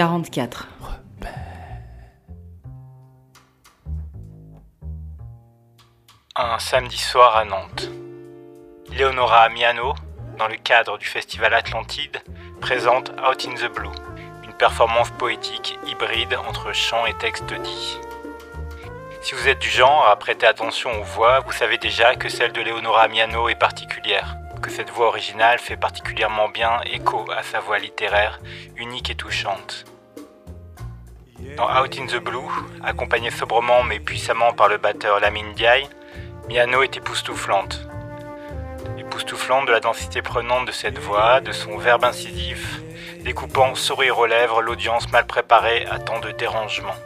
numéro 44. Un samedi soir à Nantes. Leonora Miano, dans le cadre du festival Atlantide, présente Out in the Blue, une performance poétique hybride entre chant et texte dit. Si vous êtes du genre à prêter attention aux voix, vous savez déjà que celle de Leonora Miano est particulière, que cette voix originale fait particulièrement bien écho à sa voix littéraire, unique et touchante. Dans Out in the Blue, accompagnée sobrement mais puissamment par le batteur Lamine Diaye, Miano est époustouflante. Époustouflante de la densité prenante de cette voix, de son verbe incisif, découpant sourire aux lèvres l'audience mal préparée à tant de dérangements.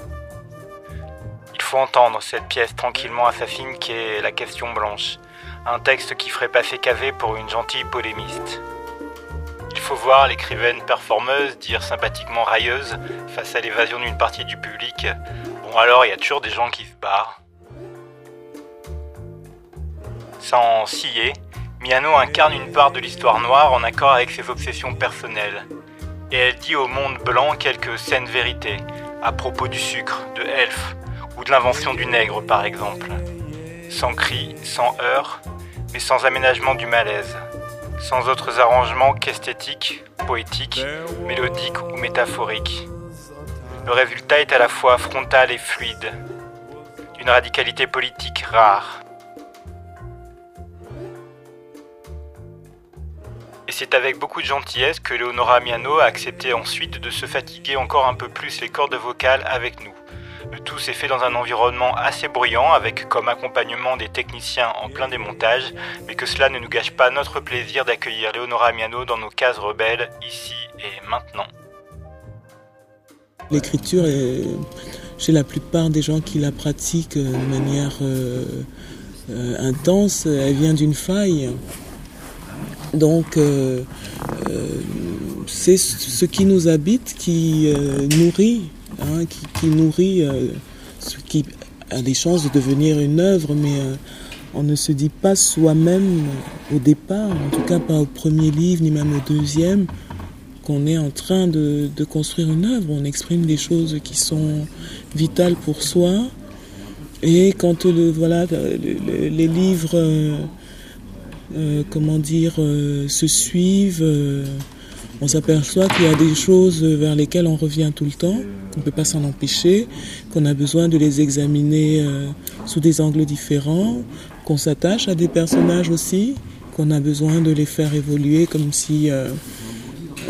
Il faut entendre cette pièce tranquillement assassine qui est La question blanche, un texte qui ferait passer Cavé pour une gentille polémiste. Il faut voir l'écrivaine performeuse dire sympathiquement railleuse face à l'évasion d'une partie du public Bon alors il y a toujours des gens qui se barrent. Sans scier, Miano incarne une part de l'histoire noire en accord avec ses obsessions personnelles. Et elle dit au monde blanc quelques saines vérités, à propos du sucre, de Elf, ou de l'invention du nègre par exemple. Sans cris, sans heurts, mais sans aménagement du malaise. Sans autres arrangements qu'esthétiques, poétiques, mélodiques ou métaphoriques. Le résultat est à la fois frontal et fluide, d'une radicalité politique rare. Et c'est avec beaucoup de gentillesse que Leonora Miano a accepté ensuite de se fatiguer encore un peu plus les cordes vocales avec nous. Tout s'est fait dans un environnement assez bruyant avec comme accompagnement des techniciens en plein démontage, mais que cela ne nous gâche pas notre plaisir d'accueillir Leonora Miano dans nos cases rebelles, ici et maintenant. L'écriture, chez la plupart des gens qui la pratiquent de manière euh, euh, intense, elle vient d'une faille. Donc, euh, euh, c'est ce qui nous habite qui euh, nourrit, hein, qui, nourrit ce qui a des chances de devenir une œuvre, mais on ne se dit pas soi-même au départ, en tout cas pas au premier livre, ni même au deuxième, qu'on est en train de, de, construire une œuvre. On exprime des choses qui sont vitales pour soi. Et quand voilà, le, le, les livres euh, comment dire, euh, se suivent. Euh, on s'aperçoit qu'il y a des choses vers lesquelles on revient tout le temps, qu'on ne peut pas s'en empêcher, qu'on a besoin de les examiner sous des angles différents, qu'on s'attache à des personnages aussi, qu'on a besoin de les faire évoluer comme si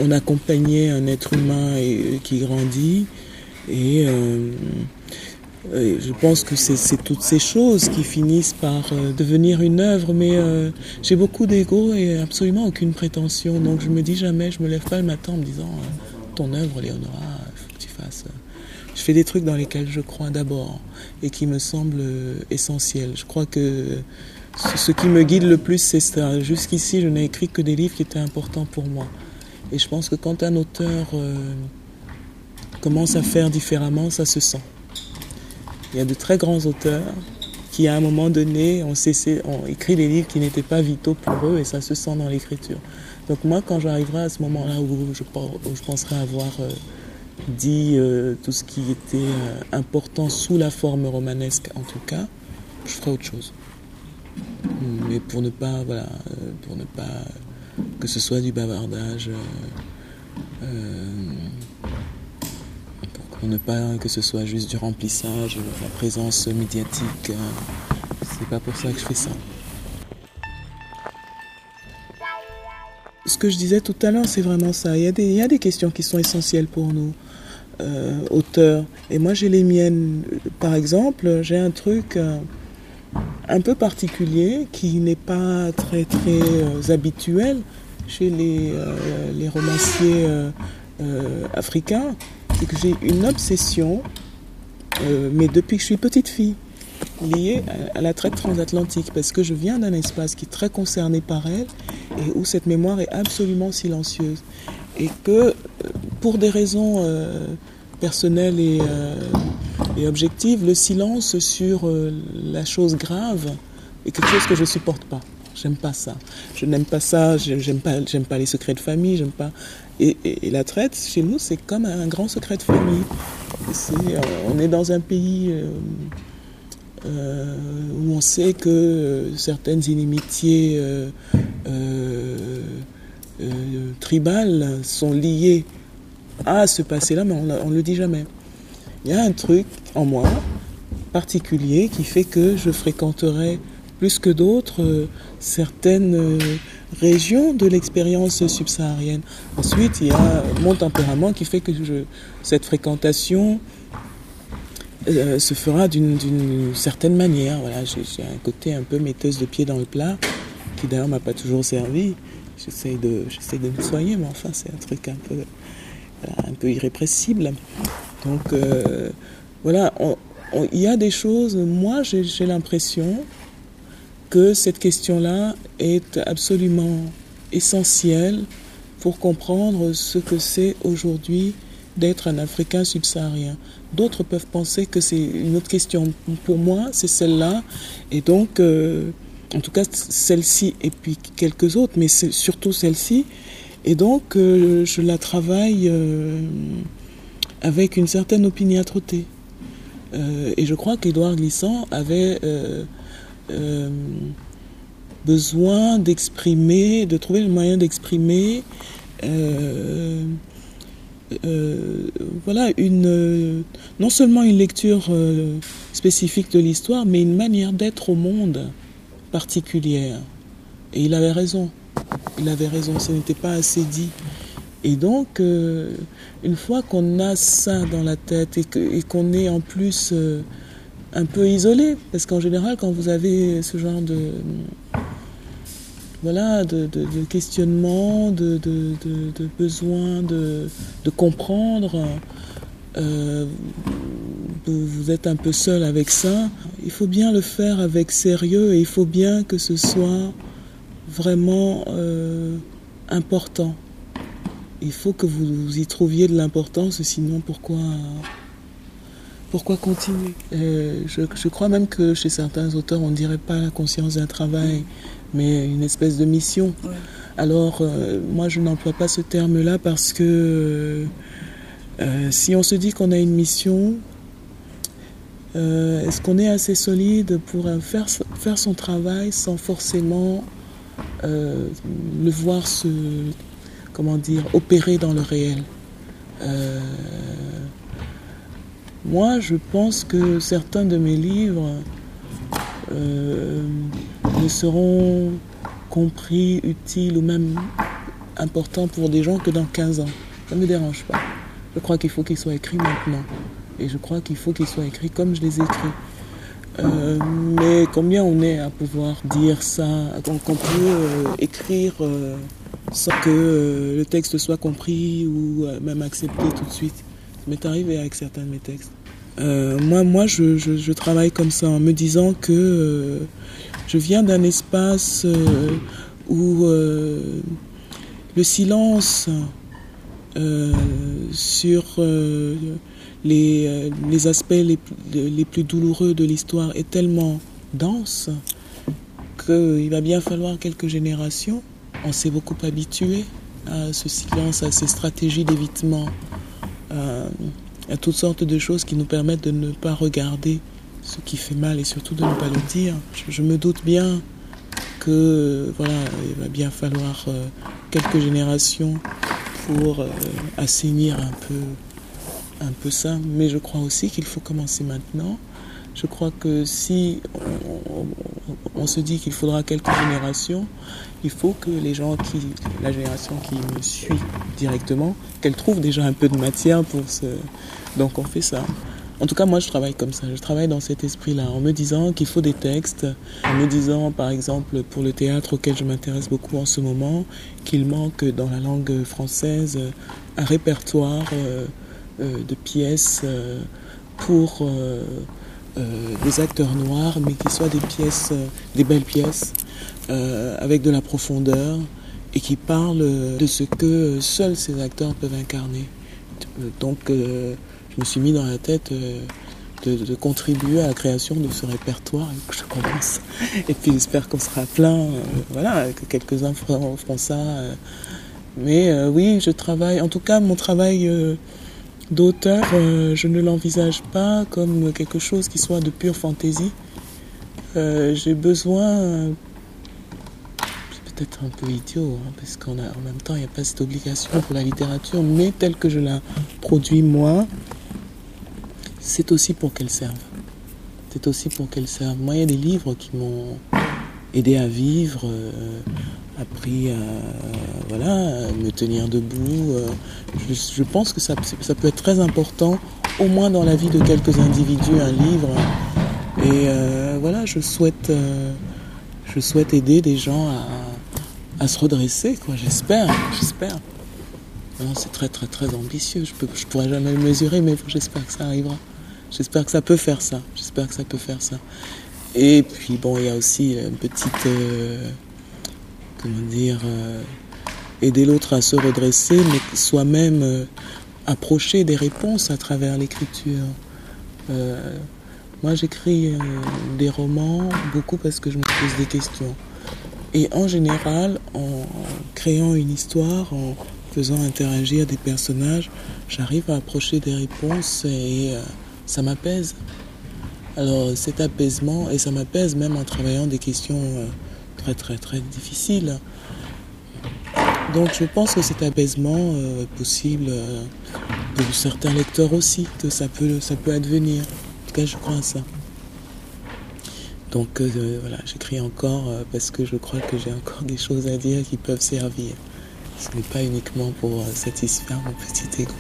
on accompagnait un être humain et, qui grandit. Et je pense que c'est toutes ces choses qui finissent par euh, devenir une œuvre, mais euh, j'ai beaucoup d'ego et absolument aucune prétention. Donc je me dis jamais, je me lève pas le matin en me disant euh, ton œuvre, Léonora, faut que tu fasses. Je fais des trucs dans lesquels je crois d'abord et qui me semblent essentiels. Je crois que ce qui me guide le plus, c'est ça. Jusqu'ici, je n'ai écrit que des livres qui étaient importants pour moi. Et je pense que quand un auteur commence à faire différemment, ça se sent. Il y a de très grands auteurs qui, à un moment donné, ont, cessé, ont écrit des livres qui n'étaient pas vitaux pour eux et ça se sent dans l'écriture. Donc moi, quand j'arriverai à ce moment-là où je, où penserai avoir euh, dit euh, tout ce qui était euh, important sous la forme romanesque, en tout cas, je ferai autre chose. Mais pour ne pas, voilà, pour ne pas que ce soit du bavardage. Pour ne pas que ce soit juste du remplissage, la présence médiatique. C'est pas pour ça que je fais ça. Ce que je disais tout à l'heure, c'est vraiment ça. Il y, a des, questions qui sont essentielles pour nous, euh, auteurs. Et moi, j'ai les miennes. Par exemple, j'ai un truc euh, un peu particulier qui n'est pas très, très euh, habituel chez les romanciers africains c'est que j'ai une obsession, euh, mais depuis que je suis petite fille, liée à, à la traite transatlantique, parce que je viens d'un espace qui est très concerné par elle et où cette mémoire est absolument silencieuse. Et que, euh, pour des raisons euh, personnelles et, et, objectives, le silence sur la chose grave est quelque chose que je ne supporte pas. J'aime pas ça. Je n'aime pas ça. J'aime pas, j'aime pas les secrets de famille. J'aime pas. Et, la traite, chez nous, c'est comme un grand secret de famille. Euh, on est dans un pays euh, euh, où on sait que certaines inimitiés tribales sont liées à ce passé-là, mais on ne le dit jamais. Il y a un truc en moi particulier qui fait que je fréquenterai plus que d'autres certaines région de l'expérience subsaharienne. Ensuite, il y a mon tempérament qui fait que cette fréquentation euh, se fera d'une certaine manière. Voilà, j'ai un côté un peu metteuse de pied dans le plat, qui d'ailleurs m'a pas toujours servi. J'essaie de, de me soigner, mais enfin, c'est un truc un peu, un peu irrépressible. Donc, euh, voilà, il y a des choses, moi j'ai l'impression, que cette question-là est absolument essentielle pour comprendre ce que c'est aujourd'hui d'être un Africain subsaharien. D'autres peuvent penser que c'est une autre question. Pour moi, c'est celle-là. Et donc, euh, en tout cas, celle-ci et puis quelques autres, mais c'est surtout celle-ci. Et donc, euh, je la travaille euh, avec une certaine opiniâtreté. et je crois qu'Édouard Glissant avait euh, besoin d'exprimer, de trouver le moyen d'exprimer euh, euh, voilà, une, non seulement une lecture spécifique de l'histoire, mais une manière d'être au monde particulière. Et il avait raison. Il avait raison, ce n'était pas assez dit. Et donc, une fois qu'on a ça dans la tête et qu'on est en plus un peu isolé, parce qu'en général, quand vous avez ce genre de voilà, de, questionnement, de, besoin de, comprendre, euh, vous êtes un peu seul avec ça. Il faut bien le faire avec sérieux et il faut bien que ce soit vraiment euh, important. Il faut que vous y trouviez de l'importance, sinon pourquoi pourquoi continuer? Euh, je, crois même que chez certains auteurs, on ne dirait pas la conscience d'un travail, mais une espèce de mission. Alors, euh, moi, je n'emploie pas ce terme-là parce que euh, si on se dit qu'on a une mission, est-ce qu'on est assez solide pour faire, faire son travail sans forcément le voir se, comment dire, opérer dans le réel? Moi, je pense que certains de mes livres euh, ne seront compris, utiles ou même importants pour des gens que dans 15 ans. Ça ne me dérange pas. Je crois qu'il faut qu'ils soient écrits maintenant. Et je crois qu'il faut qu'ils soient écrits comme je les ai écrits. Euh, mais combien on est à pouvoir dire ça, qu'on peut euh, écrire sans que le texte soit compris ou même accepté tout de suite? M'est arrivé avec certains de mes textes. Euh, moi, moi je, travaille comme ça en me disant que euh, je viens d'un espace euh, où le silence sur les, les, aspects les, les, plus douloureux de l'histoire est tellement dense qu'il va bien falloir quelques générations. On s'est beaucoup habitué à ce silence, à ces stratégies d'évitement à toutes sortes de choses qui nous permettent de ne pas regarder ce qui fait mal et surtout de ne pas le dire. Je, me doute bien que voilà, il va bien falloir euh, quelques générations pour euh, assainir un peu, un peu ça, mais je crois aussi qu'il faut commencer maintenant. Je crois que si on se dit qu'il faudra quelques générations, il faut que les gens qui, la génération qui me suit directement, qu'elle trouve déjà un peu de matière pour ce. Donc on fait ça. En tout cas, moi, je travaille comme ça. Je travaille dans cet esprit-là, en me disant qu'il faut des textes, en me disant, par exemple, pour le théâtre auquel je m'intéresse beaucoup en ce moment, qu'il manque dans la langue française un répertoire euh, euh, de pièces euh, pour des acteurs noirs, mais qui soient des pièces, des belles pièces, euh, avec de la profondeur et qui parle de ce que seuls ces acteurs peuvent incarner. Donc euh, je me suis mis dans la tête de, contribuer à la création de ce répertoire et que je commence. Et puis j'espère qu'on sera plein, euh, voilà, que quelques-uns feront, ça. Euh. Mais euh, oui, je travaille, en tout cas mon travail d'auteur, je ne l'envisage pas comme quelque chose qui soit de pure fantaisie. J'ai besoin, c'est peut-être un peu idiot, hein, parce qu'en en même temps il n'y a pas cette obligation pour la littérature, mais telle que je la produis moi, c'est aussi pour qu'elle serve. C'est aussi pour qu'elle serve. Moi, il y a des livres qui m'ont aidé à vivre, euh, appris à voilà, me tenir debout. Euh. je, pense que ça, ça, peut être très important, au moins dans la vie de quelques individus, un livre. Et euh, voilà, je souhaite, je souhaite aider des gens à, à se redresser, quoi. J'espère, j'espère. C'est très très très ambitieux. Je ne je pourrais jamais le mesurer, mais j'espère que ça arrivera. J'espère que ça peut faire ça. J'espère que ça peut faire ça. Et puis bon, il y a aussi une petite, euh, comment dire, euh, aider l'autre à se redresser, mais soi-même euh, approcher des réponses à travers l'écriture. moi, j'écris des romans beaucoup parce que je me pose des questions. Et en général, en créant une histoire, en faisant interagir des personnages, j'arrive à approcher des réponses et ça m'apaise. Alors cet apaisement, et ça m'apaise même en travaillant des questions euh, très très très difficiles. Donc je pense que cet apaisement euh, est possible euh, pour certains lecteurs aussi, que ça peut, advenir. En tout cas, je crois à ça. Donc voilà, j'écris encore parce que je crois que j'ai encore des choses à dire qui peuvent servir. Ce n'est pas uniquement pour satisfaire mon petit ego.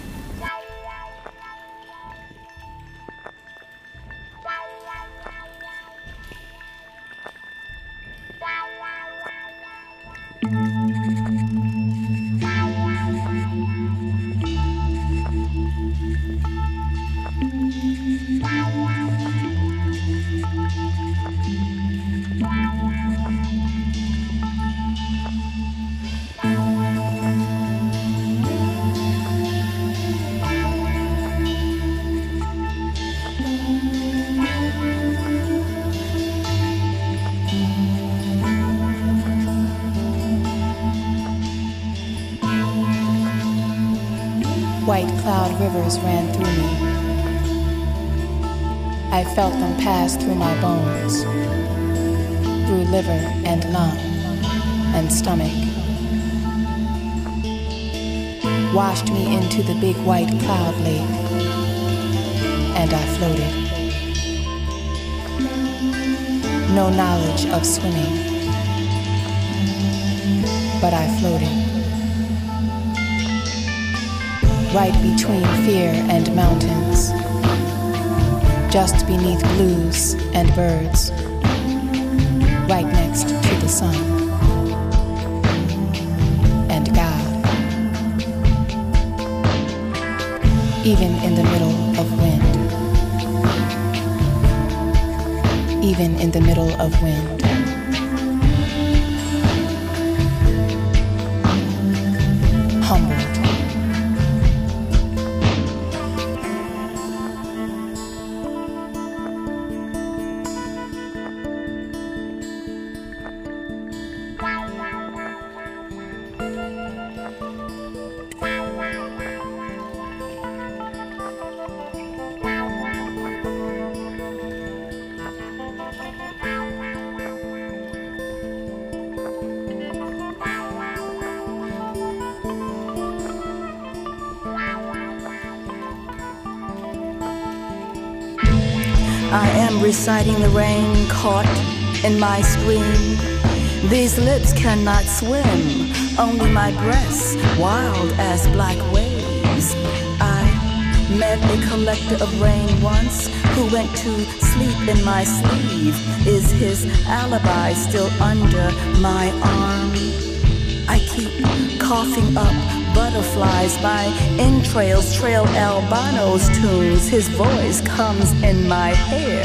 Rivers ran through me. I felt them pass through my bones, through liver and lung and stomach. Washed me into the big white cloud lake, and I floated. No knowledge of swimming, but I floated. Right between fear and mountains, just beneath blues and birds, right next to the sun and God, even in the middle of wind, even in the middle of wind. Reciting the rain caught in my stream. These lips cannot swim, only my breasts wild as black waves. I met a collector of rain once who went to sleep in my sleeve. Is his alibi still under my arm? I keep coughing up butterflies, my entrails trail Albano's tunes. His voice comes in my hair.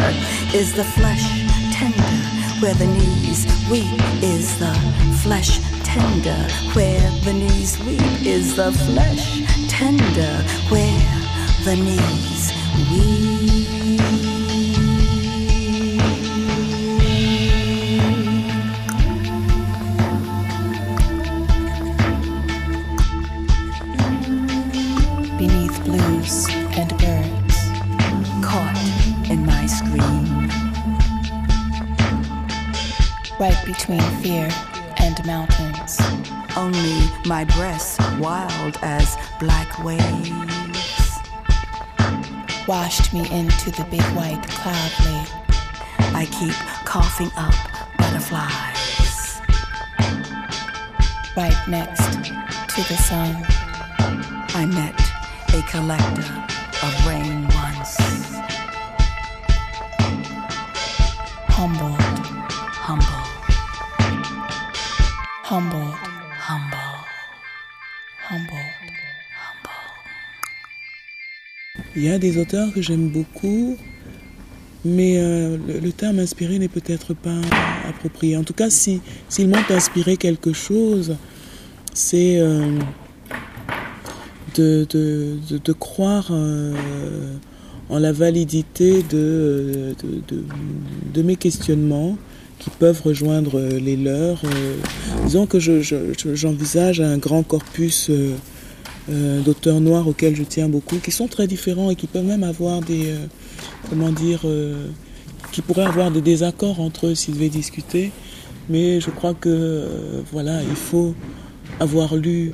Is the flesh tender where the knees weep? Is the flesh tender where the knees weep? Is the flesh tender where the knees weep? Between fear and mountains. Only my breasts wild as black waves. Washed me into the big white cloud lake. I keep coughing up butterflies. Right next to the sun. I met a collector of rain Il y a des auteurs que j'aime beaucoup, mais euh, le, terme inspiré n'est peut-être pas approprié. En tout cas, si, s'ils m'ont inspiré quelque chose, c'est euh, de, croire euh, en la validité de, mes questionnements qui peuvent rejoindre les leurs. Disons que je- j'envisage un grand corpus euh, d'auteurs noirs auxquels je tiens beaucoup, qui sont très différents et qui peuvent même avoir des, euh, comment dire, euh, qui pourraient avoir des désaccords entre eux s'ils devaient discuter. Mais je crois que, voilà, il faut avoir lu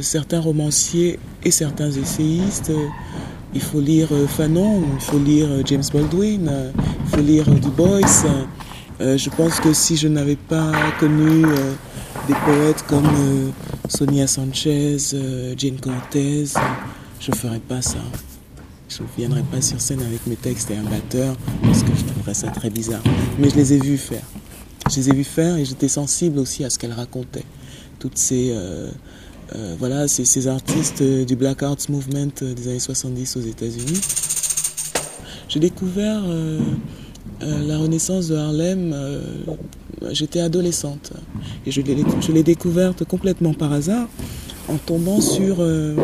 certains romanciers et certains essayistes. Il faut lire Fanon, il faut lire James Baldwin, il faut lire Du Bois. Je pense que si je n'avais pas connu des poètes comme euh, Sonia Sanchez, euh, Jane Cortez, euh, je ne ferais pas ça. Je ne viendrais pas sur scène avec mes textes et un batteur parce que je trouverais ça très bizarre. Mais je les ai vus faire. Je les ai vus faire et j'étais sensible aussi à ce qu'elles racontaient. Toutes ces, euh, voilà, ces, artistes du Black Arts Movement des années 70 aux États-Unis. J'ai découvert euh, la Renaissance de Harlem. euh, J'étais adolescente et je l'ai découverte complètement par hasard en tombant sur euh,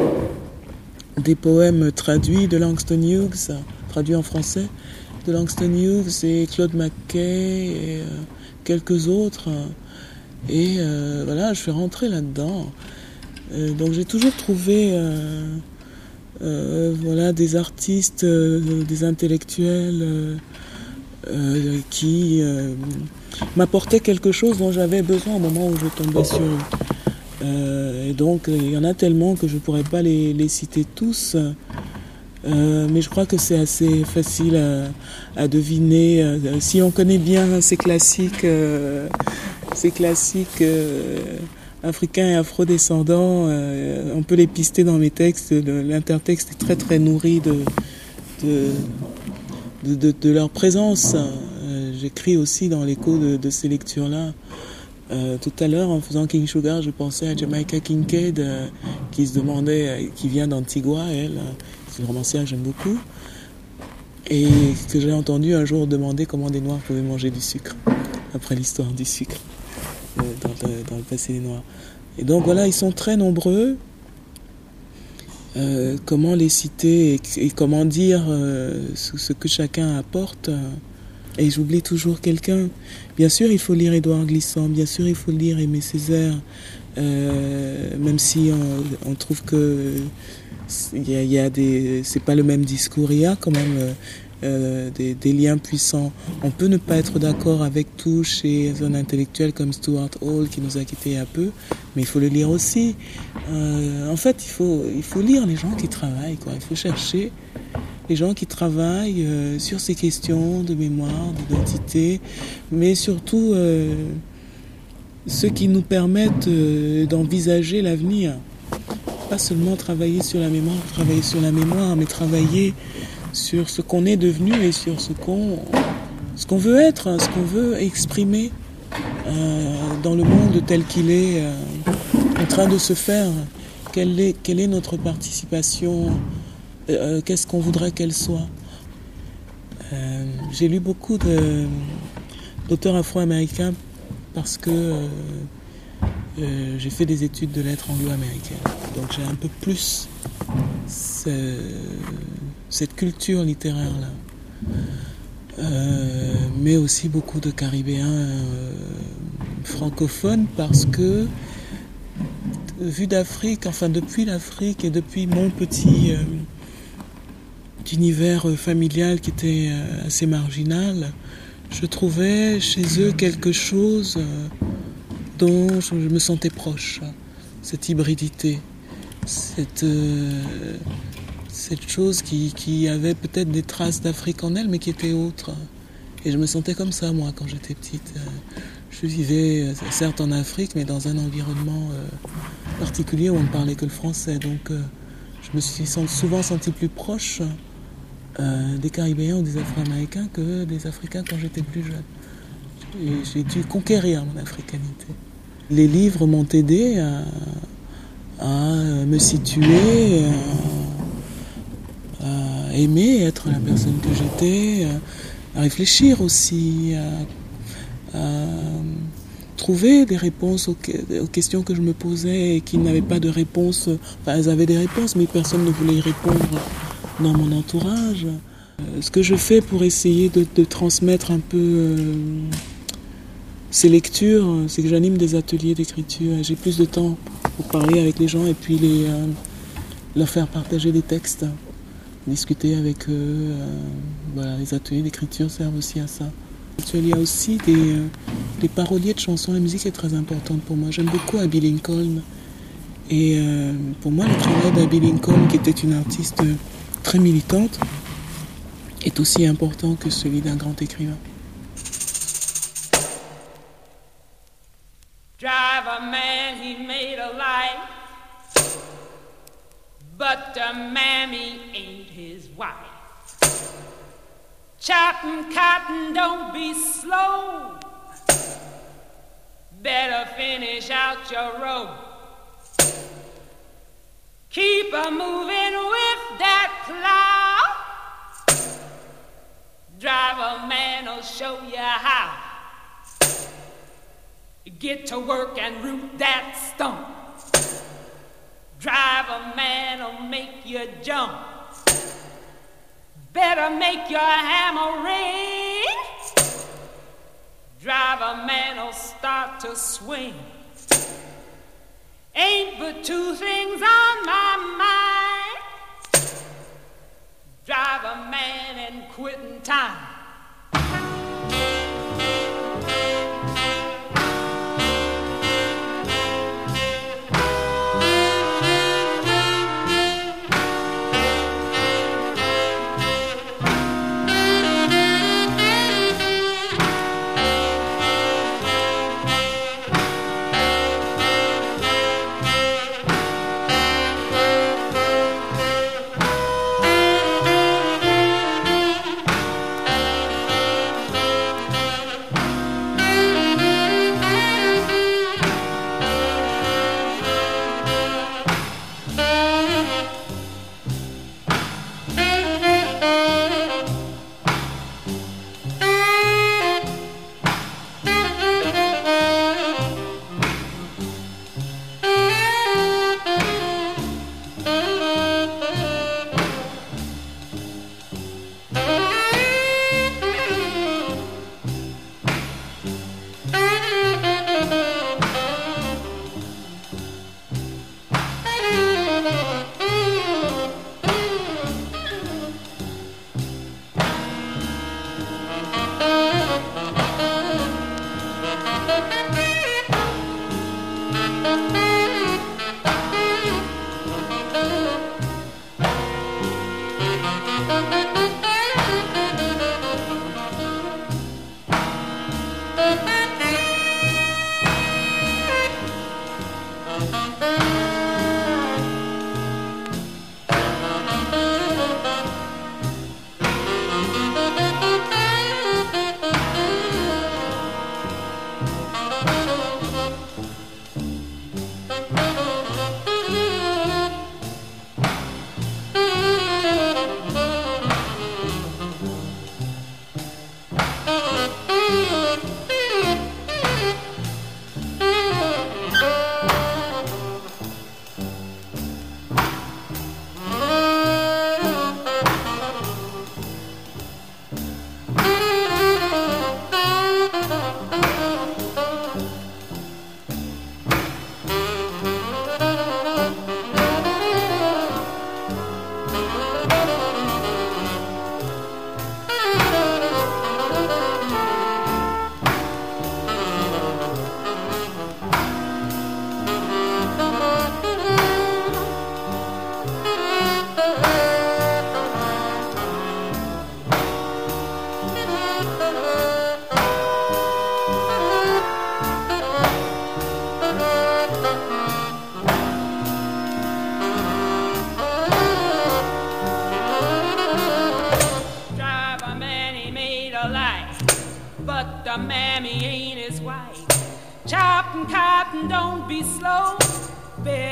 des poèmes traduits de Langston Hughes, traduits en français, de Langston Hughes et Claude McKay et quelques autres. Et voilà, je suis rentrée là-dedans. Donc j'ai toujours trouvé voilà, des artistes, des intellectuels euh, euh, qui euh, m'apportaient quelque chose dont j'avais besoin au moment où je tombais sur eux. Euh, et donc il y en a tellement que je ne pourrais pas les, les citer tous. Euh, mais je crois que c'est assez facile à, à deviner. Euh, si on connaît bien ces classiques, euh, ces classiques euh, africains et afro-descendants, euh, on peut les pister dans mes textes. L'intertexte est très très nourri de, de, de, leur présence. Euh, J'écris aussi dans l'écho de, ces lectures-là. Euh, tout à l'heure, en faisant King Sugar, je pensais à Jamaica Kincaid, euh, qui se demandait, qui vient d'Antigua, elle. C'est une romancière que j'aime beaucoup. Et que j'ai entendu un jour demander comment des Noirs pouvaient manger du sucre, après l'histoire du sucre dans, le, dans le passé des Noirs. Et donc voilà, ils sont très nombreux. Euh, comment les citer et, comment dire euh, ce, que chacun apporte. euh, et j'oublie toujours quelqu'un. Bien sûr, il faut lire Édouard Glissant, bien sûr, il faut lire Aimé Césaire, euh, même si on, trouve que il y y a c'est pas le même discours, il y a quand même euh, des, liens puissants. On peut ne pas être d'accord avec tout chez un intellectuel comme Stuart Hall qui nous a quittés a peu, mais il faut le lire aussi. Euh, en fait, il faut, il faut lire les gens qui travaillent. Il faut chercher les gens qui travaillent euh, sur ces questions de mémoire, d'identité, mais surtout ceux qui nous permettent d'envisager l'avenir. Pas seulement travailler sur la mémoire, travailler sur la mémoire, mais travailler sur ce qu'on est devenu et sur ce qu'on ce qu'on veut être, hein, ce qu'on veut exprimer euh, dans le monde tel qu'il est euh, en train de se faire. Quelle est, quelle est notre participation euh, Qu'est-ce qu'on voudrait qu'elle soit? Euh, J'ai lu beaucoup d'auteurs afro-américains parce que euh, euh, j'ai fait des études de lettres anglo-américaines. Donc j'ai un peu plus ce- cette culture littéraire-là. Euh, mais aussi beaucoup de Caribéens euh, francophones parce que vu d'Afrique, enfin depuis l'Afrique et depuis mon petit euh, univers euh, familial qui était euh, assez marginal, je trouvais chez eux quelque chose euh, dont je me sentais proche, cette hybridité, cette, euh, cette chose qui, avait peut-être des traces d'Afrique en elle, mais qui était autre. Et je me sentais comme ça, moi, quand j'étais petite. Je vivais, certes, en Afrique, mais dans un environnement particulier où on ne parlait que le français. Donc, je me suis souvent senti plus proche euh, des Caribéens ou des Afro-Américains que des Africains quand j'étais plus jeune. J'ai dû conquérir mon africanité. Les livres m'ont aidé à, me situer, aimer être la personne que j'étais, à réfléchir aussi, à, trouver des réponses aux, questions que je me posais et qui n'avaient pas de réponse. Enfin, elles avaient des réponses, mais personne ne voulait y répondre dans mon entourage. Euh, ce que je fais pour essayer de, transmettre un peu euh, ces lectures, c'est que j'anime des ateliers d'écriture. J'ai plus de temps pour parler avec les gens et puis les, euh, leur faire partager des textes, discuter avec eux. voilà, les ateliers d'écriture servent aussi à ça. Il y a aussi des, des, paroliers de chansons. La musique est très importante pour moi. J'aime beaucoup Abby Lincoln. Et pour moi, le travail d'Abby Lincoln, qui était une artiste très militante est aussi important que celui d'un grand écrivain. Drive a man, he made a life, but the mammy ain't his wife. Chopping cotton, don't be slow. Better finish out your rope. Keep a moving with that plow. Driver man will show you how. Get to work and root that stump. Driver man will make you jump. Better make your hammer ring. Driver man will start to swing. Ain't but two things on my mind drive a man and quitting time.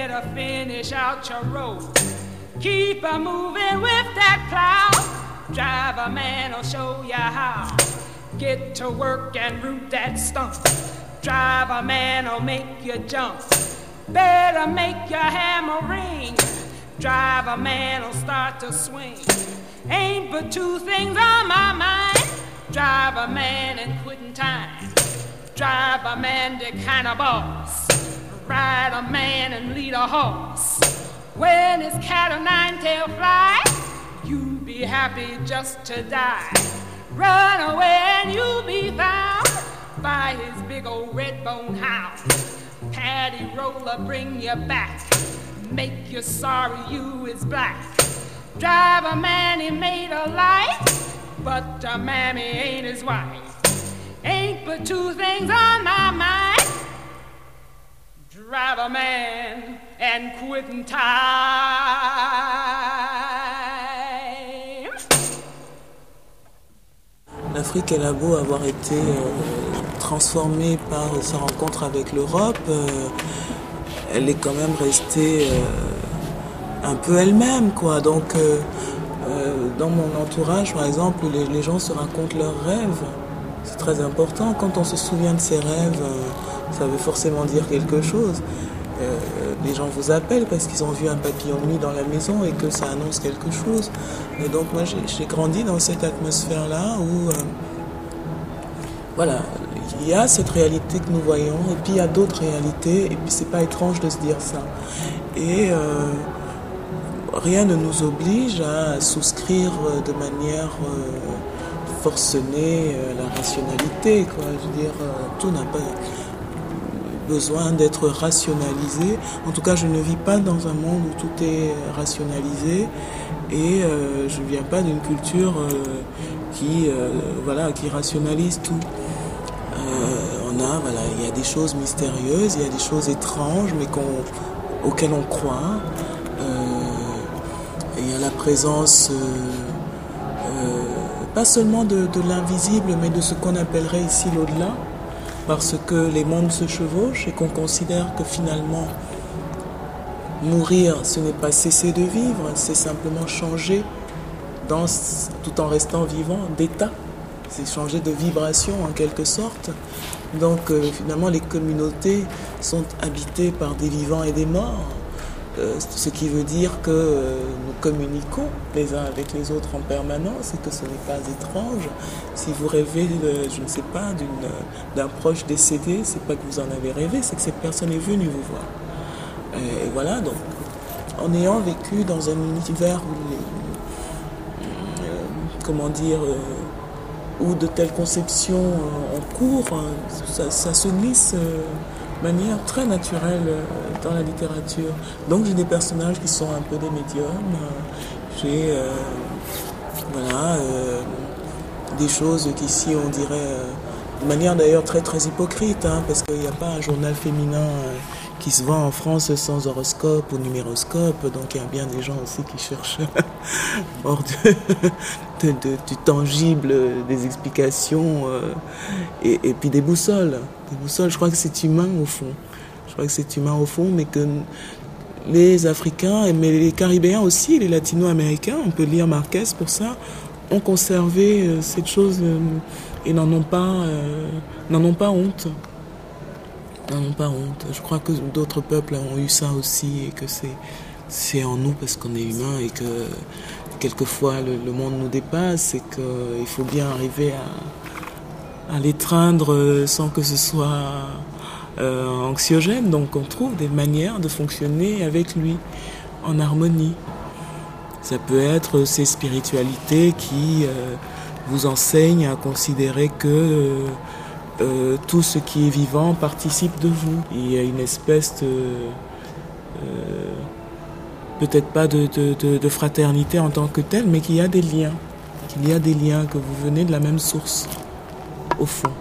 Better finish out your road. Keep a moving with that plow. Driver man will show you how. Get to work and root that stump. Driver man will make you jump. Better make your hammer ring. Driver man will start to swing. Ain't but two things on my mind. Driver man and quitting time. Driver man the kind of boss. Ride a man and lead a horse. When his cat or nine tail fly, you be happy just to die. Run away and you'll be found by his big old red bone hound. Paddy roller bring you back, make you sorry you is black. Drive a man he made a life, but a mammy ain't his wife. Ain't but two things on my mind. And quitting time. L'Afrique, elle a beau avoir été euh, transformée par sa rencontre avec l'Europe, euh, elle est quand même restée euh, un peu elle-même, quoi. Donc, dans mon entourage, par exemple, les, les, gens se racontent leurs rêves. C'est très important. Quand on se souvient de ses rêves, ça veut forcément dire quelque chose. les gens vous appellent parce qu'ils ont vu un papillon nuit dans la maison et que ça annonce quelque chose. Et donc moi j'ai grandi dans cette atmosphère-là où voilà, il y a cette réalité que nous voyons et puis il y a d'autres réalités et puis c'est pas étrange de se dire ça. Et euh, rien ne nous oblige à souscrire de manière euh, forcenée la rationalité. Je veux dire, tout n'a pas besoin d'être rationalisé. En tout cas, je ne vis pas dans un monde où tout est rationalisé et euh, je ne viens pas d'une culture euh, qui, euh, voilà, qui rationalise tout. on a, voilà, il y a des choses mystérieuses, il y a des choses étranges, mais auxquelles on croit. il y a la présence pas seulement de, de l'invisible, mais de ce qu'on appellerait ici l'au-delà parce que les mondes se chevauchent et qu'on considère que finalement mourir ce n'est pas cesser de vivre, c'est simplement changer tout en restant vivant d'état, c'est changer de vibration en quelque sorte. Donc euh, finalement les communautés sont habitées par des vivants et des morts. Euh, ce qui veut dire que euh, nous communiquons les uns avec les autres en permanence et que ce n'est pas étrange. Si vous rêvez, je ne sais pas, d'un proche décédé, c'est pas que vous en avez rêvé, c'est que cette personne est venue vous voir. Et voilà, donc, en ayant vécu dans un univers où, euh, comment dire, où de telles conceptions en cours, ça, ça se glisse manière très naturelle euh, dans la littérature. Donc j'ai des personnages qui sont un peu des médiums. J'ai euh, voilà, euh, des choses qu'ici on dirait de manière d'ailleurs très très hypocrite, hein, parce qu'il n'y a pas un journal féminin qui se vend en France sans horoscope ou numéroscope, donc il y a bien des gens aussi qui cherchent hors de, du tangible des explications et, et, puis des boussoles. Des boussoles, je crois que c'est humain au fond. Je crois que c'est humain au fond, mais que les Africains, mais les Caribéens aussi, les Latino-Américains, on peut lire Marquez pour ça, ont conservé euh, cette chose euh, et n'en ont pas, euh, n'en ont pas honte. N'en ont pas honte. Je crois que d'autres peuples ont eu ça aussi et que c'est, c'est en nous parce qu'on est humain et que quelquefois le, monde nous dépasse et qu'il faut bien arriver à, l'étreindre sans que ce soit euh, anxiogène. Donc on trouve des manières de fonctionner avec lui en harmonie. Ça peut être ces spiritualités qui euh, vous enseignent à considérer que euh, tout ce qui est vivant participe de vous. Il y a une espèce de... peut-être pas de, de, de, fraternité en tant que telle, mais qu'il y a des liens. Qu'il y a des liens, que vous venez de la même source, au fond.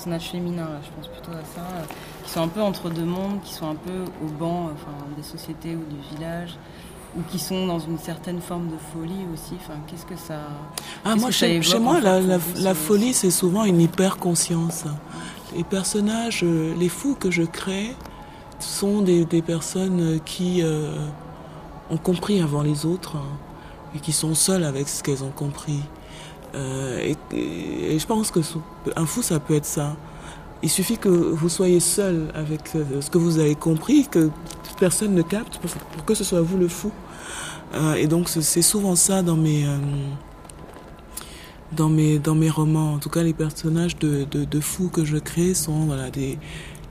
Personnages féminins, là, je pense plutôt à ça, euh, qui sont un peu entre deux mondes, qui sont un peu au banc enfin, des sociétés ou du village, ou qui sont dans une certaine forme de folie aussi. Enfin, qu'est-ce que ça. Ah, moi, chez, évoque, chez en moi, fait, la, folie, c'est souvent une hyper-conscience. Les personnages, euh, les fous que je crée, sont des, des personnes euh, qui euh, ont compris avant les autres hein, et qui sont seules avec ce qu'elles ont compris. Euh, et, je pense que un fou, ça peut être ça. Il suffit que vous soyez seul avec euh, ce que vous avez compris, que personne ne capte pour, que ce soit vous le fou. Euh, et donc c'est souvent ça dans mes dans mes dans mes romans. En tout cas, les personnages de, de, de fous que je crée sont des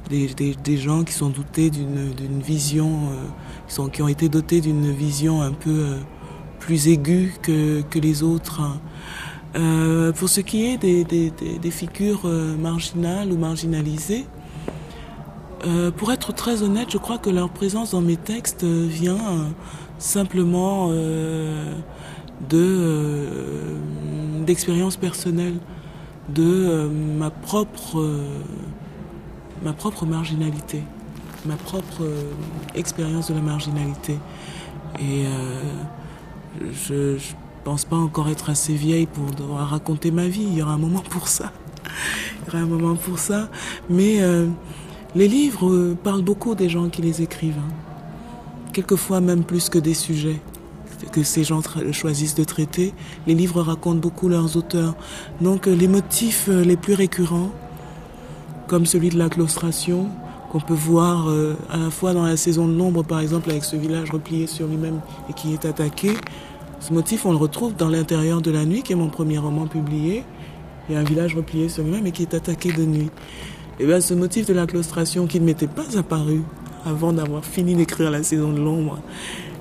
des, des, des gens qui sont dotés d'une vision, qui sont qui ont été dotés d'une vision un peu plus aiguë que que les autres. Euh, pour ce qui est des, figures euh, marginales ou marginalisées, euh, pour être très honnête, je crois que leur présence dans mes textes vient simplement euh, de d'expériences personnelles, de ma propre ma propre marginalité, ma propre expérience de la marginalité. Et je, je pense pas encore être assez vieille pour raconter ma vie. Il y aura un moment pour ça. Il y aura un moment pour ça. Mais euh, les livres euh, parlent beaucoup des gens qui les écrivent. hein. Quelquefois même plus que des sujets que ces gens choisissent de traiter. Les livres racontent beaucoup leurs auteurs. Donc euh, les motifs les plus récurrents, comme celui de la claustration, qu'on peut voir à la fois dans la saison de l'ombre, par exemple, avec ce village replié sur lui-même et qui est attaqué. Ce motif, on le retrouve dans l'intérieur de la nuit, qui est mon premier roman publié. Il y a un village replié sur lui-même et qui est attaqué de nuit. Et bien, ce motif de la claustration qui ne m'était pas apparu avant d'avoir fini d'écrire la saison de l'ombre,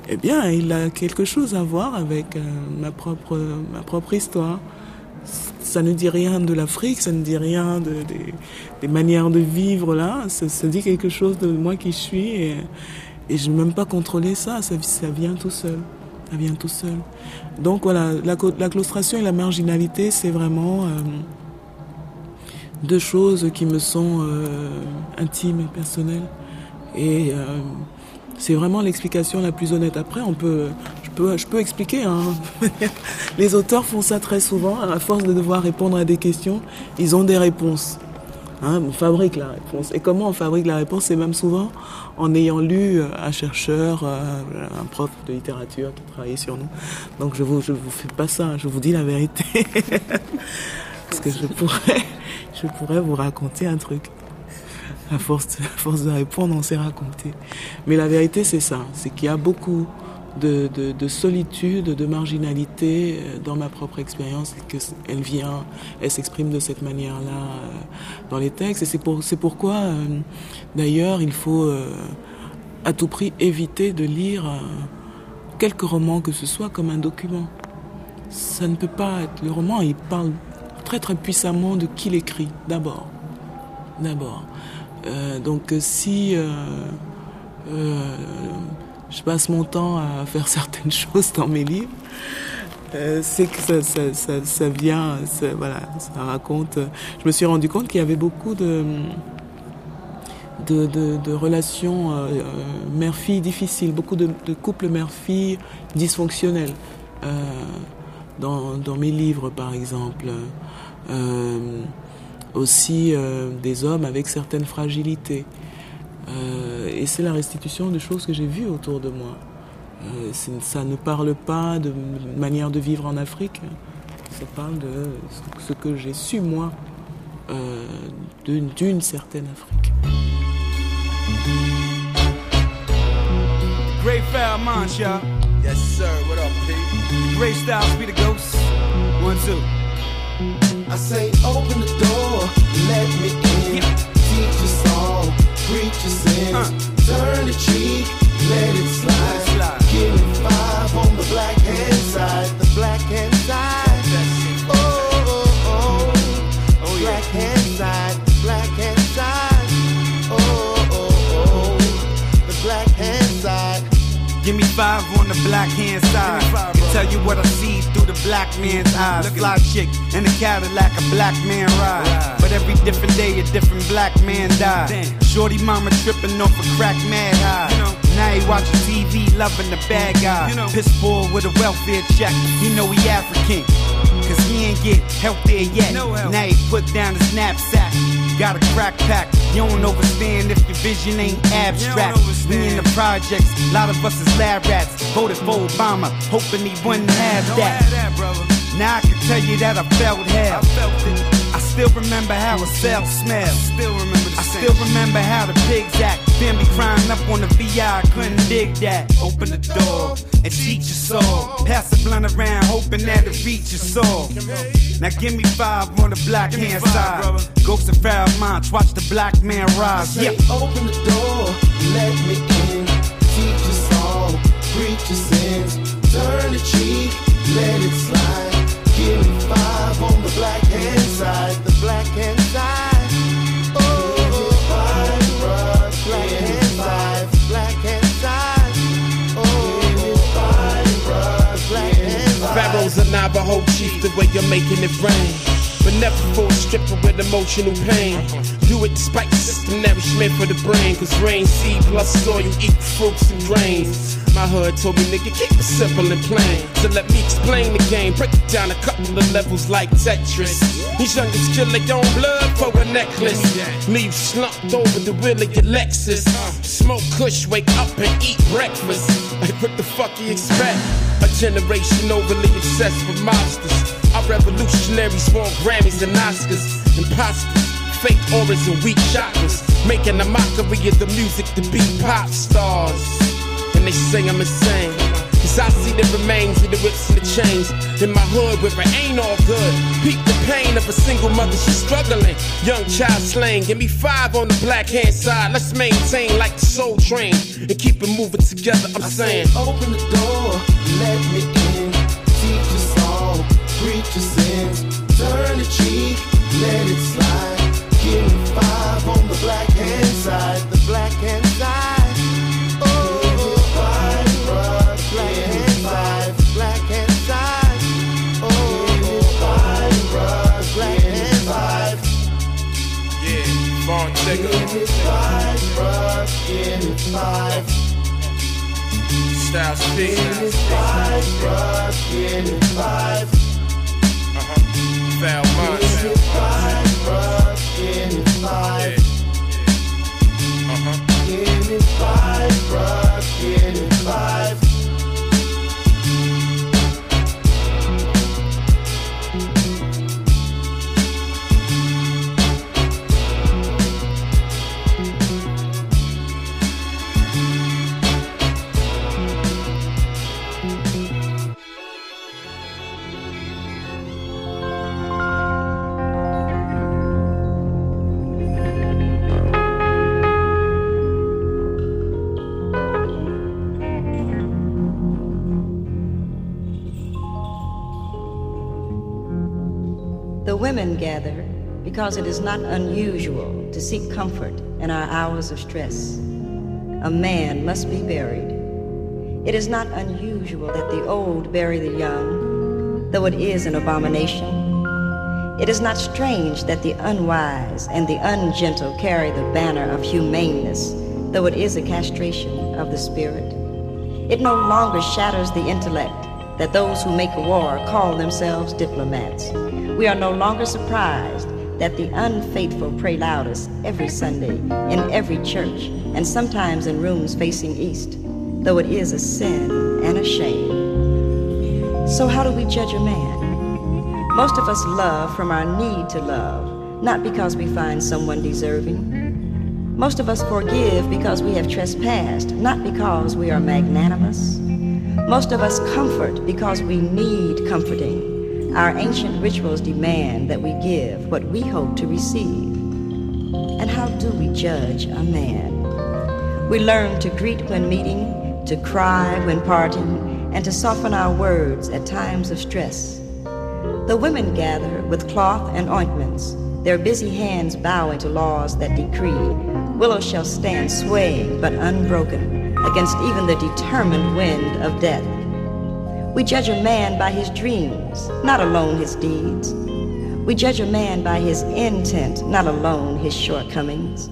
eh bien, il a quelque chose à voir avec euh, ma propre ma propre histoire. Ça ne dit rien de l'Afrique, ça ne dit rien de, des- manières de vivre là. Ça, ça dit quelque chose de moi qui suis et, et je n'ai même pas contrôlé ça. ça. Ça vient tout seul. Ça vient tout seul. Donc voilà, la, la claustration et la marginalité, c'est vraiment euh, deux choses qui me sont euh, intimes et personnelles. Et euh, c'est vraiment l'explication la plus honnête. Après, on peut, je peux, je peux expliquer. hein. Les auteurs font ça très souvent. À force de devoir répondre à des questions, ils ont des réponses. Hein, on fabrique la réponse. Et comment on fabrique la réponse? C'est même souvent en ayant lu euh, un chercheur, euh, un prof de littérature qui travaillait sur nous. Donc je vous, je vous fais pas ça. Je vous dis la vérité. Parce que je pourrais, je pourrais vous raconter un truc. À force, de, à force de répondre, on s'est raconté. Mais la vérité, c'est ça. C'est qu'il y a beaucoup de, de, de solitude, de marginalité euh, dans ma propre expérience qu'elle vient, elle s'exprime de cette manière-là euh, dans les textes. Et c'est pour, pourquoi, euh, d'ailleurs, il faut à tout prix éviter de lire quelque roman que ce soit comme un document. Ça ne peut pas être. Le roman, il parle très très puissamment de qui l'écrit, d'abord. D'abord. Donc si euh, euh, je passe mon temps à faire certaines choses dans mes livres, euh, c'est que ça, ça, ça, ça vient, ça, voilà, ça raconte. Je me suis rendu compte qu'il y avait beaucoup de, de, de, de relations euh, euh, mère-fille difficiles, beaucoup de, de couples mère-fille dysfonctionnels. Euh, dans, dans mes livres, par exemple. Euh, aussi euh, des hommes avec certaines fragilités. Euh, et c'est la restitution de choses que j'ai vues autour de moi. Euh, ça ne parle pas de manière de vivre en Afrique. Ça parle de ce- que j'ai su, moi, euh, d'une certaine Afrique. Great foul munch, y'all. Yes, sir. What up, P? Great styles be the ghost. One, two. I say, open the door, let me in. Teach us all, preach us in. Turn the cheek, let it slide. Slide. Give five on the black hand side, the black hand five on the black hand side. Can tell you what I see through the black man's eyes. Fly chick in a Cadillac, a black man ride. But every different day, a different black man die. Shorty mama tripping off a crack mad high. Now he watching TV, loving the bad guy. Piss poor with a welfare check. He know he African. Cause he ain't get help there yet. Now he put down his knapsack. Got a crack pack. You don't understand if your vision ain't abstract. We in the projects, a lot of us is lab rats. Voted for Obama, hoping he wouldn't have that. Now I can tell you that I felt hell. I felt I still remember how a cell smelled. Still remember still remember how the pigs act. Family crying up on the VI, couldn't dig that. Open the door and teach us all. Pass the blunt around, hoping that it reach us all. Now give me five on the black hand side. Ghost of Farrell Monch, watch the black man rise. Say, Yeah. open the door, let me in. Teach us all, preach your sins. Turn the cheek, let it slide. Give me five on the black hand side, the black hand side. Navajo chief, the way you're making it rain. But never a stripper with emotional pain. Do it despite the system nourishment for the brain. Cause rain, seed plus soil, you eat fruits and grains. My hood told me, nigga, keep it simple and plain. So let me explain the game, break it down a couple of levels like Tetris. These youngins kill their own blood for a necklace. Leave slumped over the wheel of your Lexus. Smoke kush, wake up and eat breakfast. Like, what the fuck you expect? A generation overly obsessed with monsters. Our revolutionaries want Grammys and Oscars. Imposters, fake auras and weak chakras. Making a mockery of the music to be pop stars. And they say I'm insane. Cause I see the remains of the whips and the chains in my hood where it ain't all good. Peep the pain of a single mother, she's struggling. Young child slain, give me five on the black hand side. Let's maintain like the soul train and keep it moving together. I'm I say, open the door, let me in. Your sins. Turn the cheek, let it slide. Give five on the black hand side, the black hand side. Oh, five, bruh, black hand side, black hand side. Oh, five, bruh, black hand side. Yeah, Von Give me five, bruh, give five. Styles P. Give five, bruh, give five foul mind. Yeah. Uh-huh. Women gather because it is not unusual to seek comfort in our hours of stress. A man must be buried. It is not unusual that the old bury the young, though it is an abomination. It is not strange that the unwise and the ungentle carry the banner of humaneness, though it is a castration of the spirit. It no longer shatters the intellect that those who make a war call themselves diplomats. We are no longer surprised that the unfaithful pray loudest every Sunday in every church and sometimes in rooms facing east, though it is a sin and a shame. So, how do we judge a man? Most of us love from our need to love, not because we find someone deserving. Most of us forgive because we have trespassed, not because we are magnanimous. Most of us comfort because we need comforting. Our ancient rituals demand that we give what we hope to receive. And how do we judge a man? We learn to greet when meeting, to cry when parting, and to soften our words at times of stress. The women gather with cloth and ointments, their busy hands bowing to laws that decree willows shall stand swaying but unbroken against even the determined wind of death. We judge a man by his dreams, not alone his deeds. We judge a man by his intent, not alone his shortcomings.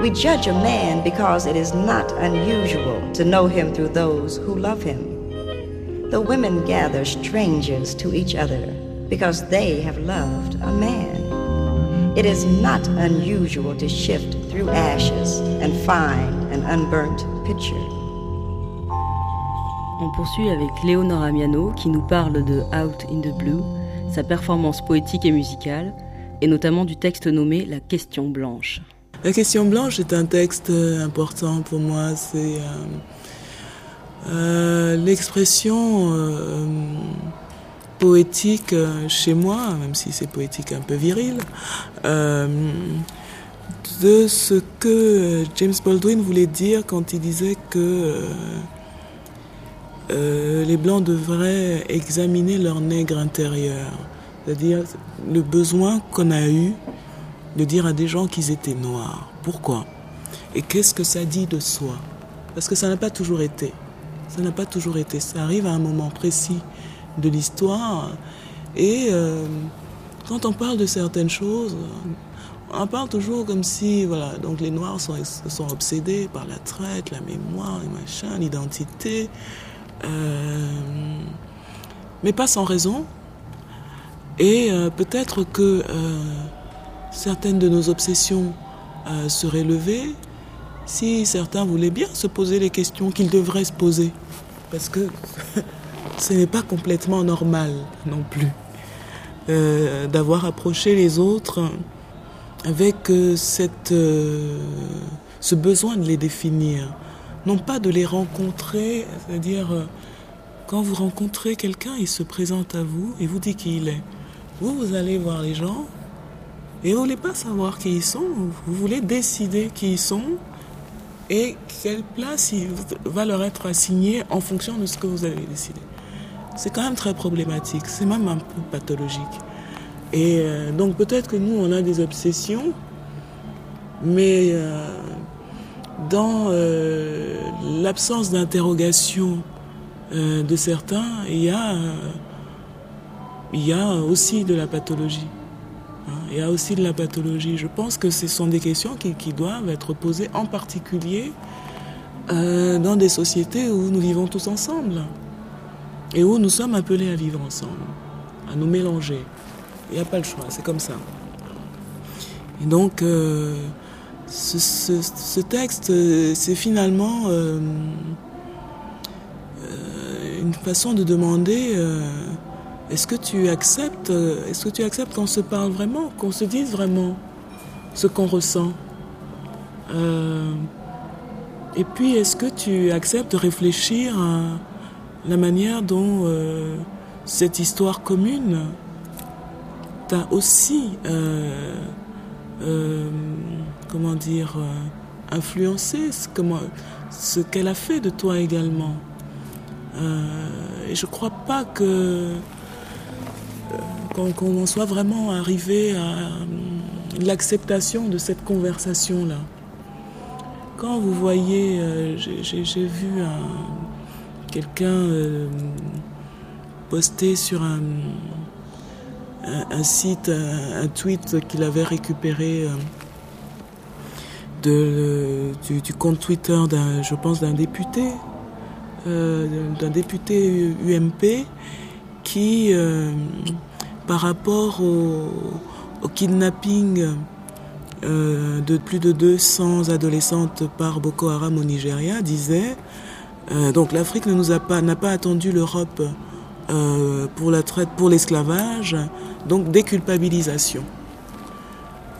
We judge a man because it is not unusual to know him through those who love him. The women gather strangers to each other because they have loved a man. It is not unusual to shift through ashes and find an unburnt picture. On poursuit avec Léonora Miano qui nous parle de Out in the Blue, sa performance poétique et musicale, et notamment du texte nommé La question blanche. La question blanche est un texte important pour moi. C'est euh, euh, l'expression euh, poétique chez moi, même si c'est poétique un peu viril, euh, de ce que James Baldwin voulait dire quand il disait que euh, les Blancs devraient examiner leur nègre intérieur, c'est-à-dire le besoin qu'on a eu de dire à des gens qu'ils étaient noirs. Pourquoi? Et qu'est-ce que ça dit de soi? Parce que ça n'a pas toujours été. Ça n'a pas toujours été. Ça arrive à un moment précis de l'histoire. Et euh, quand on parle de certaines choses, on parle toujours comme si, voilà, donc les Noirs sont, sont obsédés par la traite, la mémoire, machin, l'identité, euh, mais pas sans raison. Et euh, peut-être que certaines de nos obsessions seraient levées si certains voulaient bien se poser les questions qu'ils devraient se poser. Parce que ce n'est pas complètement normal non plus euh, d'avoir approché les autres avec euh, cette, euh, ce besoin de les définir. Non pas de les rencontrer, c'est-à-dire quand vous rencontrez quelqu'un, il se présente à vous et vous dit qui il est. Vous, vous allez voir les gens et vous ne voulez pas savoir qui ils sont, vous voulez décider qui ils sont et quelle place va leur être assignée en fonction de ce que vous avez décidé c'est quand même très problématique, c'est même un peu pathologique. Et euh, donc peut-être que nous, on a des obsessions, mais euh, dans euh, l'absence d'interrogation de certains, il y, a, y a aussi de la pathologie. Hein. il y a aussi de la pathologie. Je pense que ce sont des questions qui, qui doivent être posées en particulier dans des sociétés où nous vivons tous ensemble et où nous sommes appelés à vivre ensemble, à nous mélanger. Il n'y a pas le choix, c'est comme ça. Et donc, euh, ce, texte, c'est finalement euh, euh, une façon de demander est-ce que tu acceptes, est-ce que tu acceptes qu'on se parle vraiment, qu'on se dise vraiment ce qu'on ressent? Et puis, est-ce que tu acceptes de réfléchir à la manière dont euh, cette histoire commune aussi, euh, euh, comment dire, influencé, ce qu'elle a fait de toi également. et je ne crois pas que qu'on soit vraiment arrivé à euh, l'acceptation de cette conversation-là. Quand vous voyez, euh, j'ai vu quelqu'un euh, poster sur un, un, site, un, tweet qu'il avait récupéré de, du, compte Twitter d'un, je pense, d'un député, d'un député UMP qui, par rapport au, kidnapping euh, de plus de 200 adolescentes par Boko Haram au Nigeria, disait euh, donc l'Afrique ne pas n'a pas attendu l'Europe euh, pour la traite pour l'esclavage, donc déculpabilisation.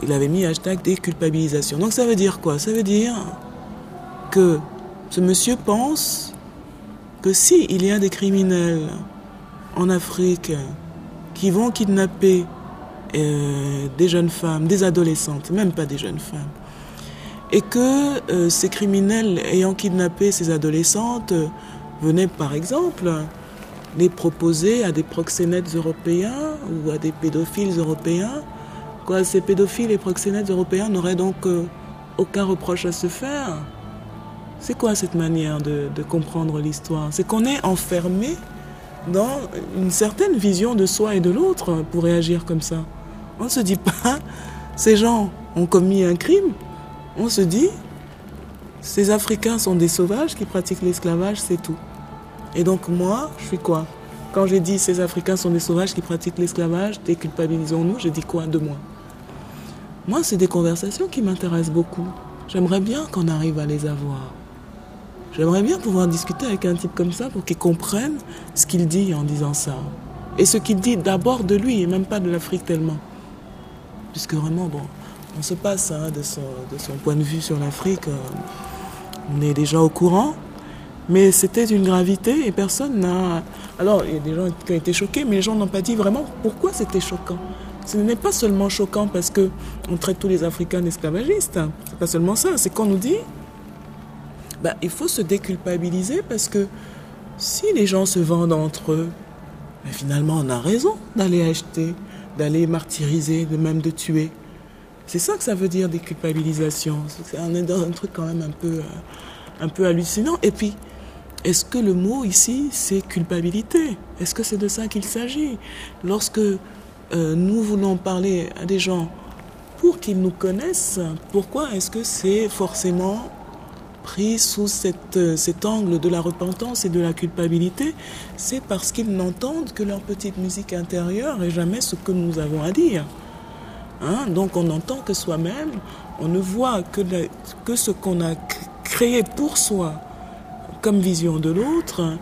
Il avait mis hashtag déculpabilisation. Donc ça veut dire quoi? Ça veut dire que ce monsieur pense que si il y a des criminels en Afrique qui vont kidnapper euh, des jeunes femmes, des adolescentes, même pas des jeunes femmes. Et que euh, ces criminels ayant kidnappé ces adolescentes euh, venaient par exemple les proposer à des proxénètes européens ou à des pédophiles européens. Quoi, ces pédophiles et proxénètes européens n'auraient donc aucun reproche à se faire. C'est quoi cette manière de, de comprendre l'histoire? C'est qu'on est enfermé dans une certaine vision de soi et de l'autre pour réagir comme ça. On ne se dit pas, ces gens ont commis un crime. On se dit, ces Africains sont des sauvages qui pratiquent l'esclavage, c'est tout. Et donc moi, je suis quoi? Quand j'ai dit ces Africains sont des sauvages qui pratiquent l'esclavage, déculpabilisons-nous, j'ai dit quoi de moi? Moi, c'est des conversations qui m'intéressent beaucoup. J'aimerais bien qu'on arrive à les avoir. J'aimerais bien pouvoir discuter avec un type comme ça pour qu'il comprenne ce qu'il dit en disant ça. Et ce qu'il dit d'abord de lui et même pas de l'Afrique tellement. Puisque vraiment, bon, on se passe hein, de, son, point de vue sur l'Afrique. Euh, on est déjà au courant. Mais c'était d'une gravité et personne n'a. Alors, il y a des gens qui ont été choqués, mais les gens n'ont pas dit vraiment pourquoi c'était choquant. Ce n'est pas seulement choquant parce que on traite tous les Africains d'esclavagistes. C'est pas seulement ça. C'est qu'on nous dit bah, il faut se déculpabiliser parce que si les gens se vendent entre eux, finalement on a raison d'aller acheter, d'aller martyriser, de même de tuer. C'est ça que ça veut dire déculpabilisation. On est dans un truc quand même un peu, euh, un peu hallucinant. Et puis, est-ce que le mot ici, c'est culpabilité? Est-ce que c'est de ça qu'il s'agit? Lorsque euh, nous voulons parler à des gens pour qu'ils nous connaissent, pourquoi est-ce que c'est forcément pris sous euh, cet angle de la repentance et de la culpabilité, c'est parce qu'ils n'entendent que leur petite musique intérieure et jamais ce que nous avons à dire. Hein? Donc on n'entend que soi-même, on ne voit que, que ce qu'on a créé pour soi comme vision de l'autre.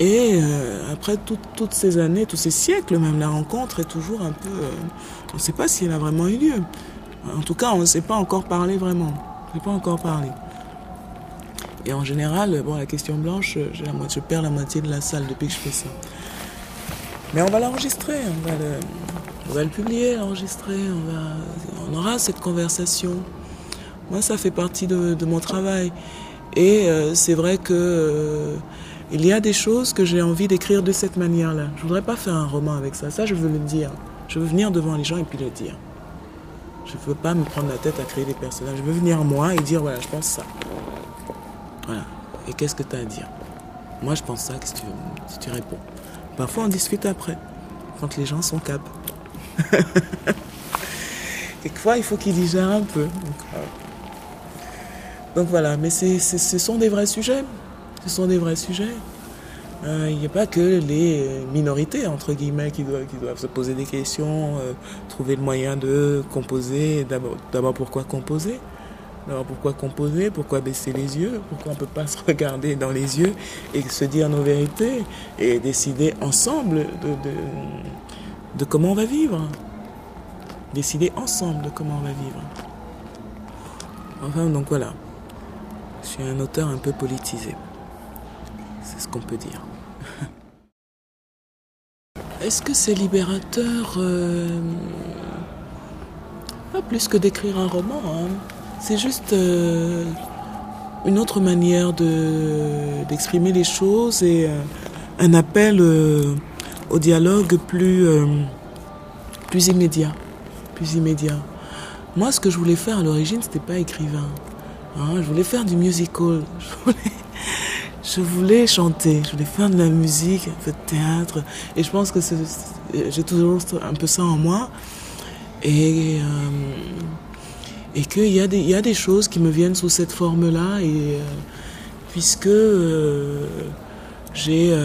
Et euh, après toutes ces années, tous ces siècles, même la rencontre est toujours un peu... Euh, on ne sait pas si elle a vraiment eu lieu. En tout cas, on ne sait pas encore parler vraiment. On ne sait pas encore parler. Et en général, bon, la question blanche, la je perds la moitié de la salle depuis que je fais ça. Mais on va l'enregistrer, on, va le, publier, l'enregistrer, on aura cette conversation. Moi, ça fait partie de, mon travail. Et euh, c'est vrai que euh, il y a des choses que j'ai envie d'écrire de cette manière-là. Je voudrais pas faire un roman avec ça. Ça, je veux le dire. Je veux venir devant les gens et puis le dire. Je veux pas me prendre la tête à créer des personnages. Je veux venir moi et dire voilà, je pense ça. Voilà. Et qu'est-ce que tu as à dire? Moi, je pense ça, que tu, si tu réponds. Parfois, on discute après, quand les gens sont cap. Quelquefois, il faut qu'ils digèrent un peu. Voilà, mais ce sont des vrais sujets. Ce sont des vrais sujets. Euh, il n'y a pas que les minorités, entre guillemets, qui doivent, qui doivent se poser des questions, euh, trouver le moyen de composer. D'abord, d'abord pourquoi composer? Alors pourquoi composer? Pourquoi baisser les yeux? Pourquoi on ne peut pas se regarder dans les yeux et se dire nos vérités et décider ensemble de, de, comment on va vivre? Décider ensemble de comment on va vivre. Enfin, donc voilà. Je suis un auteur un peu politisé. C'est ce qu'on peut dire. Est-ce que c'est libérateur euh, Pas plus que d'écrire un roman. Hein. C'est juste euh, une autre manière d'exprimer les choses et euh, un appel au dialogue plus, plus immédiat, plus immédiat. Moi, ce que je voulais faire à l'origine, c'était pas écrivain. Hein. je voulais faire du musical. Je voulais, chanter. Je voulais faire de la musique, un peu de théâtre. Et je pense que j'ai toujours un peu ça en moi. Et, euh, qu'il y, a des, choses qui me viennent sous cette forme-là. Et euh, puisque euh, j'ai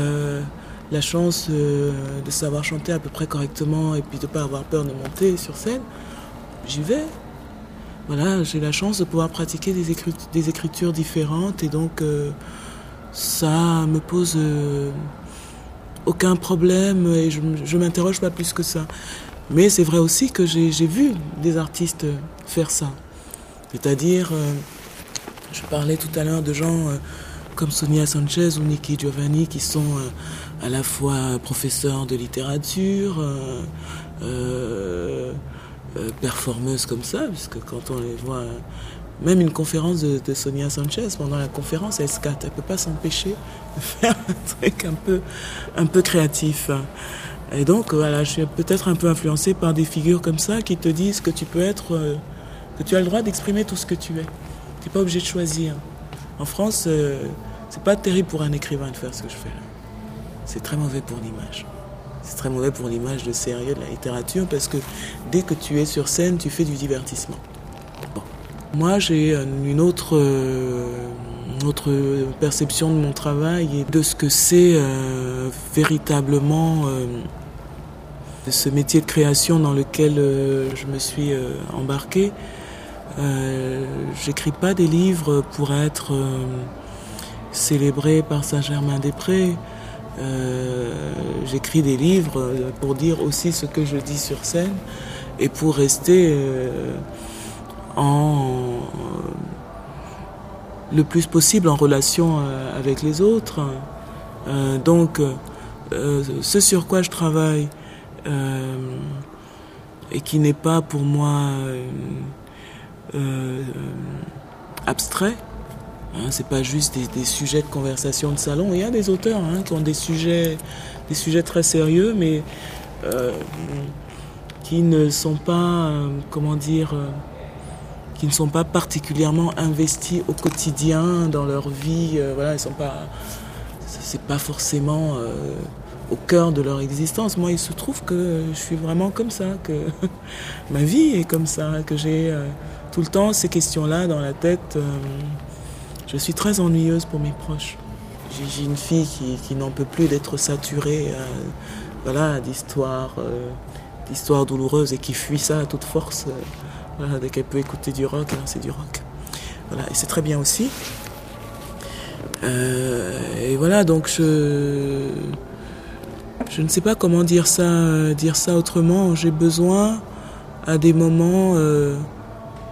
la chance de savoir chanter à peu près correctement et puis de ne pas avoir peur de monter sur scène, j'y vais. Voilà, j'ai la chance de pouvoir pratiquer des, écritures différentes et donc ça me pose aucun problème et je ne m'interroge pas plus que ça. Mais c'est vrai aussi que j'ai vu des artistes faire ça. C'est-à-dire, je parlais tout à l'heure de gens comme Sonia Sanchez ou Nikki Giovanni qui sont euh, à la fois professeurs de littérature, euh, euh, performeuses comme ça, puisque quand on les voit, même une conférence de, Sonia Sanchez, pendant la conférence, elle scatte, elle ne peut pas s'empêcher de faire un truc un peu, un peu créatif. Et donc, voilà, je suis peut-être un peu influencée par des figures comme ça qui te disent que tu peux être, que tu as le droit d'exprimer tout ce que tu es. Tu n'es pas obligé de choisir. En France, c'est pas terrible pour un écrivain de faire ce que je fais là. C'est très mauvais pour l'image. C'est très mauvais pour l'image de sérieux de la littérature parce que dès que tu es sur scène, tu fais du divertissement. Moi, j'ai une autre, euh, autre perception de mon travail et de ce que c'est euh, véritablement euh, ce métier de création dans lequel je me suis embarqué. J'écris pas des livres pour être célébré par Saint-Germain-des-Prés. Euh, j'écris des livres pour dire aussi ce que je dis sur scène et pour rester euh, en le plus possible en relation euh, avec les autres. donc, ce sur quoi je travaille et qui n'est pas pour moi abstrait, Hein, c'est pas juste des, sujets de conversation de salon. Il y a des auteurs hein, qui ont des sujets, des sujets très sérieux, mais euh, qui ne sont pas, euh, comment dire, euh, qui ne sont pas particulièrement investis au quotidien dans leur vie. voilà, ils sont pas, c'est pas forcément au cœur de leur existence. Moi, il se trouve que je suis vraiment comme ça, que ma vie est comme ça, que j'ai tout le temps ces questions-là dans la tête. Je suis très ennuyeuse pour mes proches. J'ai une fille qui, n'en peut plus d'être saturée euh, voilà, d'histoires euh, douloureuses et qui fuit ça à toute force. Euh, dès qu'elle peut écouter du rock, c'est du rock. Voilà, et c'est très bien aussi. et voilà, donc je, je ne sais pas comment dire ça, dire ça autrement. J'ai besoin à des moments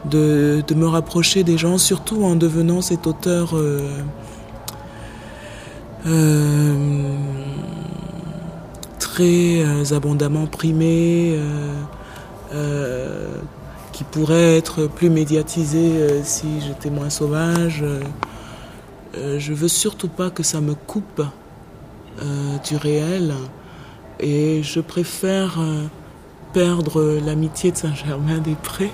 de, me rapprocher des gens, surtout en devenant cet auteur euh, euh, très euh, abondamment primé, qui pourrait être plus médiatisé si j'étais moins sauvage. je veux surtout pas que ça me coupe du réel et je préfère perdre l'amitié de Saint-Germain-des-Prés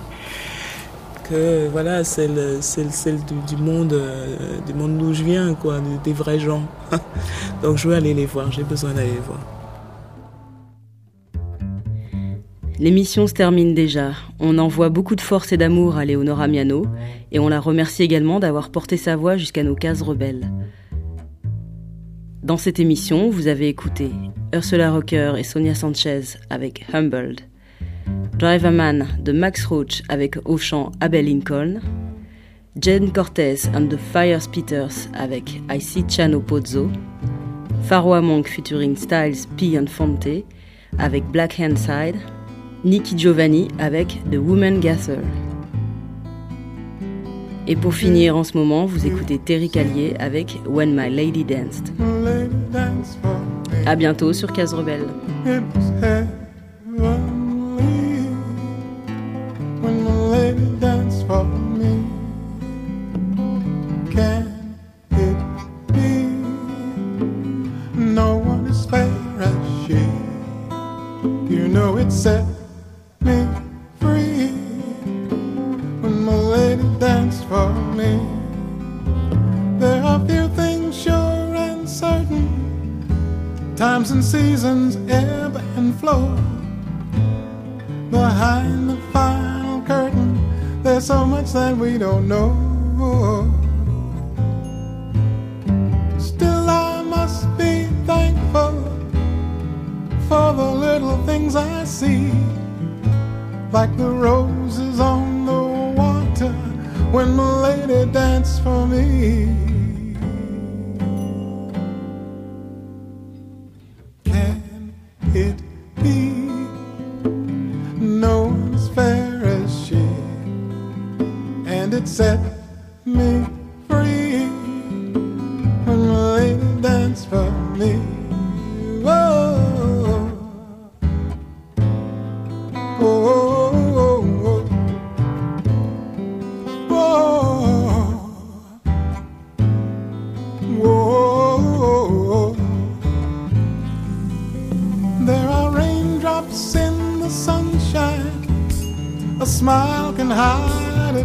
que voilà, celle, celle, du, monde, euh, du monde d'où je viens, quoi, des vrais gens. Donc je veux aller les voir, j'ai besoin d'aller les voir. L'émission se termine déjà. On envoie beaucoup de force et d'amour à Léonora Miano et on la remercie également d'avoir porté sa voix jusqu'à nos cases rebelles. Dans cette émission, vous avez écouté Ursula Rocker et Sonia Sanchez avec Humbled. Driverman de Max Roach avec au chant Abel Lincoln, Jen Cortez and the Fire Spitters avec I See Chano Pozzo, Pharaoh Monk featuring Styles P and Fonte avec Black Handside, Nicky Giovanni avec The Woman Gather. Et pour finir en ce moment, vous écoutez Terry Callier avec When My Lady Danced. A bientôt sur Case Rebelle.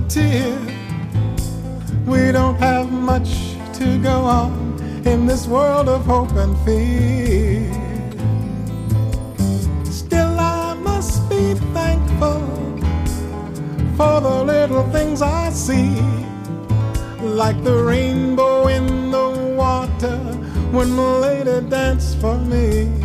Tear. we don't have much to go on in this world of hope and fear. Still, I must be thankful for the little things I see, like the rainbow in the water when the lady danced for me.